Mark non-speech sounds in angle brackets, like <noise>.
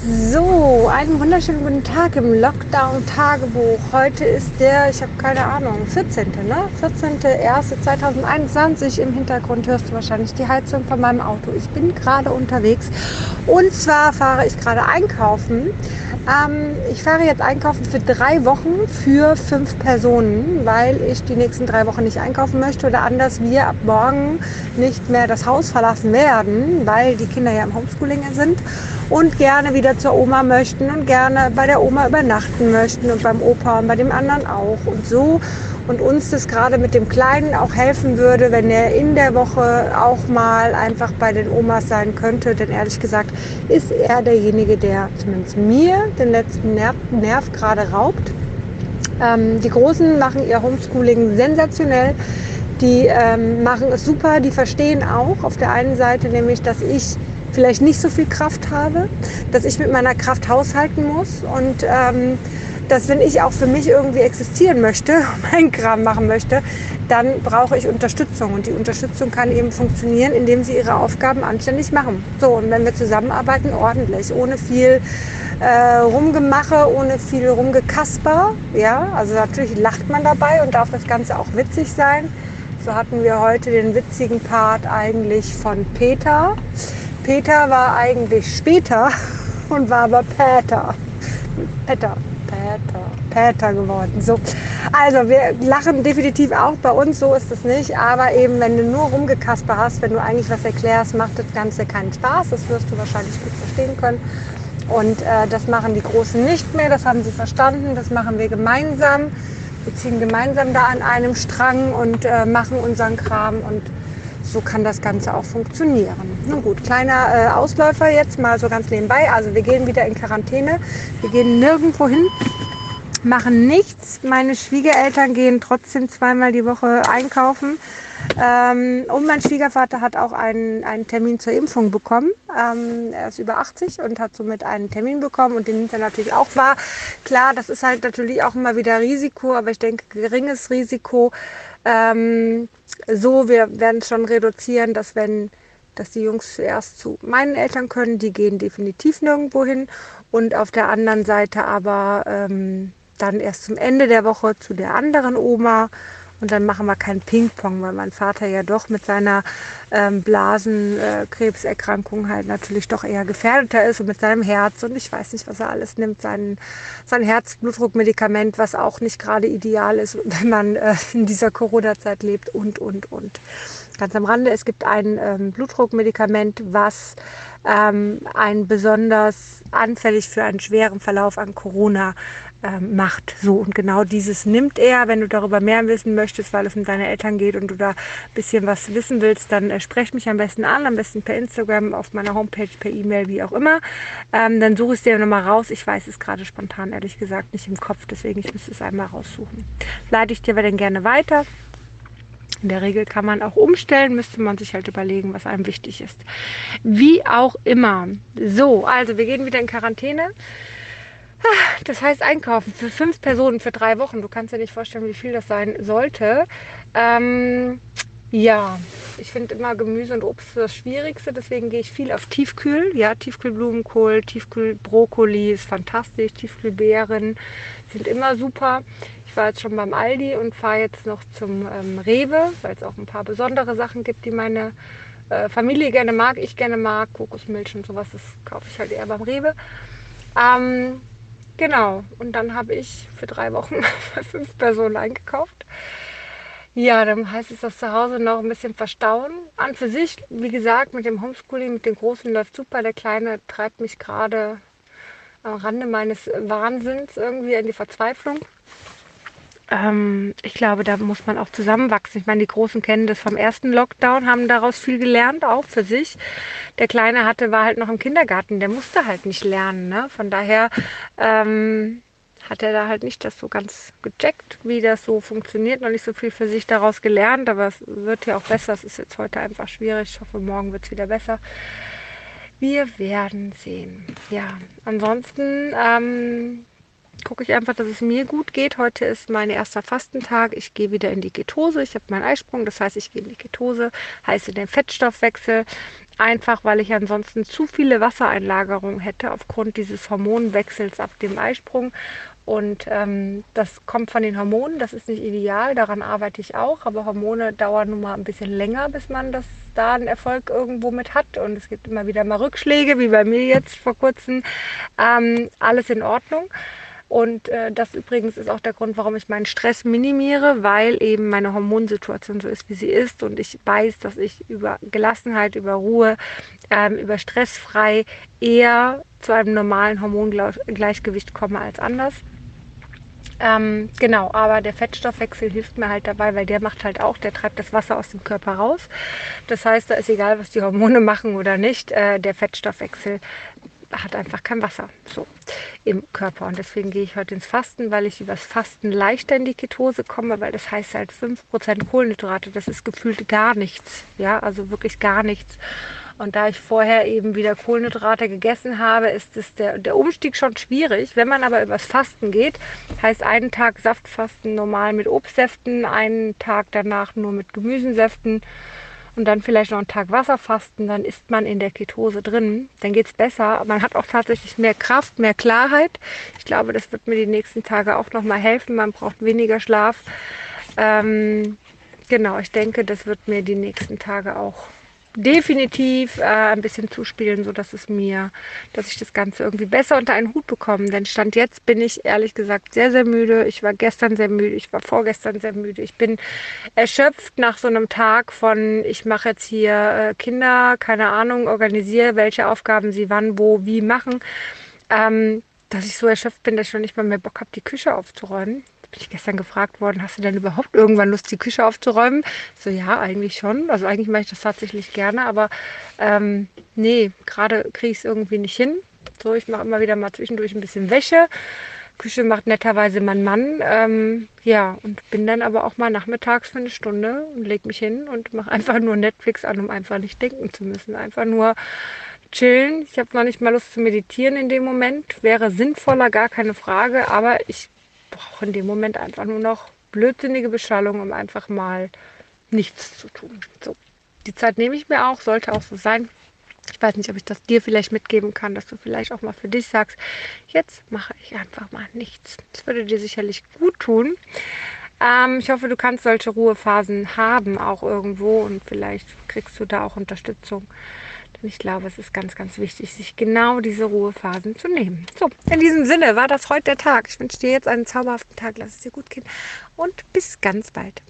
So, einen wunderschönen guten Tag im Lockdown-Tagebuch. Heute ist der, ich habe keine Ahnung, 14. Ne? 14.01.2021. Im Hintergrund hörst du wahrscheinlich die Heizung von meinem Auto. Ich bin gerade unterwegs und zwar fahre ich gerade einkaufen. Ähm, ich fahre jetzt einkaufen für drei Wochen für fünf Personen, weil ich die nächsten drei Wochen nicht einkaufen möchte oder anders wir ab morgen nicht mehr das Haus verlassen werden, weil die Kinder ja im Homeschooling sind und gerne wieder zur Oma möchten und gerne bei der Oma übernachten möchten und beim Opa und bei dem anderen auch und so. Und uns das gerade mit dem Kleinen auch helfen würde, wenn er in der Woche auch mal einfach bei den Omas sein könnte. Denn ehrlich gesagt ist er derjenige, der zumindest mir den letzten Nerv, Nerv gerade raubt. Ähm, die Großen machen ihr Homeschooling sensationell. Die ähm, machen es super, die verstehen auch auf der einen Seite nämlich, dass ich vielleicht nicht so viel Kraft habe, dass ich mit meiner Kraft haushalten muss und ähm, dass wenn ich auch für mich irgendwie existieren möchte, <laughs> meinen Kram machen möchte, dann brauche ich Unterstützung. Und die Unterstützung kann eben funktionieren, indem sie ihre Aufgaben anständig machen. So, und wenn wir zusammenarbeiten, ordentlich, ohne viel äh, Rumgemache, ohne viel Rumgekasper. Ja, also natürlich lacht man dabei und darf das Ganze auch witzig sein. So hatten wir heute den witzigen Part eigentlich von Peter. Peter war eigentlich später <laughs> und war aber Peter. Peter, Peter, Peter geworden. So. Also wir lachen definitiv auch bei uns, so ist es nicht. Aber eben, wenn du nur rumgekasper hast, wenn du eigentlich was erklärst, macht das Ganze keinen Spaß. Das wirst du wahrscheinlich gut verstehen können. Und äh, das machen die Großen nicht mehr, das haben sie verstanden, das machen wir gemeinsam. Wir ziehen gemeinsam da an einem Strang und äh, machen unseren Kram und so kann das Ganze auch funktionieren. Nun gut, kleiner äh, Ausläufer jetzt mal so ganz nebenbei. Also wir gehen wieder in Quarantäne. Wir gehen nirgendwo hin, machen nichts. Meine Schwiegereltern gehen trotzdem zweimal die Woche einkaufen. Ähm, und mein Schwiegervater hat auch einen, einen Termin zur Impfung bekommen. Ähm, er ist über 80 und hat somit einen Termin bekommen und den nimmt er natürlich auch wahr. Klar, das ist halt natürlich auch immer wieder Risiko, aber ich denke, geringes Risiko. Ähm, so, wir werden es schon reduzieren, dass wenn dass die Jungs zuerst zu meinen Eltern können, die gehen definitiv nirgendwo hin und auf der anderen Seite aber ähm, dann erst zum Ende der Woche zu der anderen Oma und dann machen wir kein Ping-Pong, weil mein Vater ja doch mit seiner ähm, Blasenkrebserkrankung äh, halt natürlich doch eher gefährdeter ist und mit seinem Herz und ich weiß nicht, was er alles nimmt, sein, sein Herzblutdruckmedikament, was auch nicht gerade ideal ist, <laughs> wenn man äh, in dieser Corona-Zeit lebt und, und, und. Ganz am Rande, es gibt ein ähm, Blutdruckmedikament, was ähm, ein besonders anfällig für einen schweren Verlauf an Corona ähm, macht. So und genau dieses nimmt er. Wenn du darüber mehr wissen möchtest, weil es um deine Eltern geht und du da ein bisschen was wissen willst, dann äh, sprech mich am besten an, am besten per Instagram, auf meiner Homepage, per E-Mail, wie auch immer. Ähm, dann suche ich es dir nochmal raus. Ich weiß es gerade spontan, ehrlich gesagt, nicht im Kopf, deswegen ich müsste es einmal raussuchen. Leite ich dir aber dann gerne weiter. In der Regel kann man auch umstellen, müsste man sich halt überlegen, was einem wichtig ist. Wie auch immer. So, also wir gehen wieder in Quarantäne. Das heißt einkaufen für fünf Personen für drei Wochen. Du kannst dir nicht vorstellen, wie viel das sein sollte. Ähm, ja, ich finde immer Gemüse und Obst das Schwierigste, deswegen gehe ich viel auf Tiefkühl. Ja, Tiefkühlblumenkohl, Tiefkühlbrokkoli ist fantastisch, Tiefkühlbeeren sind immer super. War jetzt schon beim Aldi und fahre jetzt noch zum ähm, Rewe, weil es auch ein paar besondere Sachen gibt, die meine äh, Familie gerne mag, ich gerne mag. Kokosmilch und sowas, das kaufe ich halt eher beim Rewe. Ähm, Genau. Und dann habe ich für drei Wochen <laughs> für fünf Personen eingekauft. Ja, dann heißt es das zu Hause noch ein bisschen verstauen. An für sich, wie gesagt, mit dem Homeschooling, mit den Großen läuft super. Der Kleine treibt mich gerade am Rande meines Wahnsinns irgendwie in die Verzweiflung ähm, ich glaube, da muss man auch zusammenwachsen. Ich meine, die Großen kennen das vom ersten Lockdown, haben daraus viel gelernt, auch für sich. Der Kleine hatte, war halt noch im Kindergarten, der musste halt nicht lernen. Ne? Von daher ähm, hat er da halt nicht das so ganz gecheckt, wie das so funktioniert, noch nicht so viel für sich daraus gelernt, aber es wird ja auch besser. Es ist jetzt heute einfach schwierig. Ich hoffe, morgen wird es wieder besser. Wir werden sehen. Ja, ansonsten ähm, gucke ich einfach, dass es mir gut geht. Heute ist mein erster Fastentag. Ich gehe wieder in die Ketose. Ich habe meinen Eisprung, das heißt, ich gehe in die Ketose, heißt in den Fettstoffwechsel. Einfach, weil ich ansonsten zu viele Wassereinlagerungen hätte aufgrund dieses Hormonwechsels ab dem Eisprung. Und ähm, das kommt von den Hormonen, das ist nicht ideal, daran arbeite ich auch, aber Hormone dauern nun mal ein bisschen länger, bis man das da einen Erfolg irgendwo mit hat. Und es gibt immer wieder mal Rückschläge, wie bei mir jetzt vor kurzem. Ähm, alles in Ordnung. Und äh, das übrigens ist auch der Grund, warum ich meinen Stress minimiere, weil eben meine Hormonsituation so ist, wie sie ist. Und ich weiß, dass ich über Gelassenheit, über Ruhe, ähm, über stressfrei eher zu einem normalen Hormongleichgewicht komme als anders. Ähm, genau, aber der Fettstoffwechsel hilft mir halt dabei, weil der macht halt auch, der treibt das Wasser aus dem Körper raus. Das heißt, da ist egal, was die Hormone <laughs> machen oder nicht, äh, der Fettstoffwechsel hat einfach kein Wasser so im Körper. Und deswegen gehe ich heute ins Fasten, weil ich übers Fasten leichter in die Ketose komme, weil das heißt halt 5% Kohlenhydrate, das ist gefühlt gar nichts. Ja, also wirklich gar nichts. Und da ich vorher eben wieder Kohlenhydrate gegessen habe, ist es der, der Umstieg schon schwierig. Wenn man aber übers Fasten geht, heißt einen Tag Saftfasten normal mit Obstsäften, einen Tag danach nur mit Gemüsesäften und dann vielleicht noch einen Tag Wasser fasten, dann ist man in der Ketose drin. Dann geht es besser. Man hat auch tatsächlich mehr Kraft, mehr Klarheit. Ich glaube, das wird mir die nächsten Tage auch nochmal helfen. Man braucht weniger Schlaf. Ähm, genau, ich denke, das wird mir die nächsten Tage auch definitiv äh, ein bisschen zuspielen, so dass es mir, dass ich das Ganze irgendwie besser unter einen Hut bekomme. Denn Stand jetzt bin ich ehrlich gesagt sehr, sehr müde. Ich war gestern sehr müde, ich war vorgestern sehr müde. Ich bin erschöpft nach so einem Tag von, ich mache jetzt hier äh, Kinder, keine Ahnung, organisiere, welche Aufgaben sie wann, wo, wie machen. Ähm, dass ich so erschöpft bin, dass ich schon nicht mal mehr Bock habe, die Küche aufzuräumen bin ich gestern gefragt worden, hast du denn überhaupt irgendwann Lust, die Küche aufzuräumen? So, ja, eigentlich schon. Also eigentlich mache ich das tatsächlich gerne, aber ähm, nee, gerade kriege ich es irgendwie nicht hin. So, ich mache immer wieder mal zwischendurch ein bisschen Wäsche. Küche macht netterweise mein Mann. Ähm, ja, und bin dann aber auch mal nachmittags für eine Stunde und lege mich hin und mache einfach nur Netflix an, um einfach nicht denken zu müssen. Einfach nur chillen. Ich habe noch nicht mal Lust zu meditieren in dem Moment. Wäre sinnvoller, gar keine Frage. Aber ich brauche in dem Moment einfach nur noch blödsinnige Beschallung, um einfach mal nichts zu tun. So, die Zeit nehme ich mir auch, sollte auch so sein. Ich weiß nicht, ob ich das dir vielleicht mitgeben kann, dass du vielleicht auch mal für dich sagst, jetzt mache ich einfach mal nichts. Das würde dir sicherlich gut tun. Ähm, ich hoffe, du kannst solche Ruhephasen haben, auch irgendwo, und vielleicht kriegst du da auch Unterstützung. Und ich glaube, es ist ganz, ganz wichtig, sich genau diese Ruhephasen zu nehmen. So, in diesem Sinne war das heute der Tag. Ich wünsche dir jetzt einen zauberhaften Tag. Lass es dir gut gehen und bis ganz bald.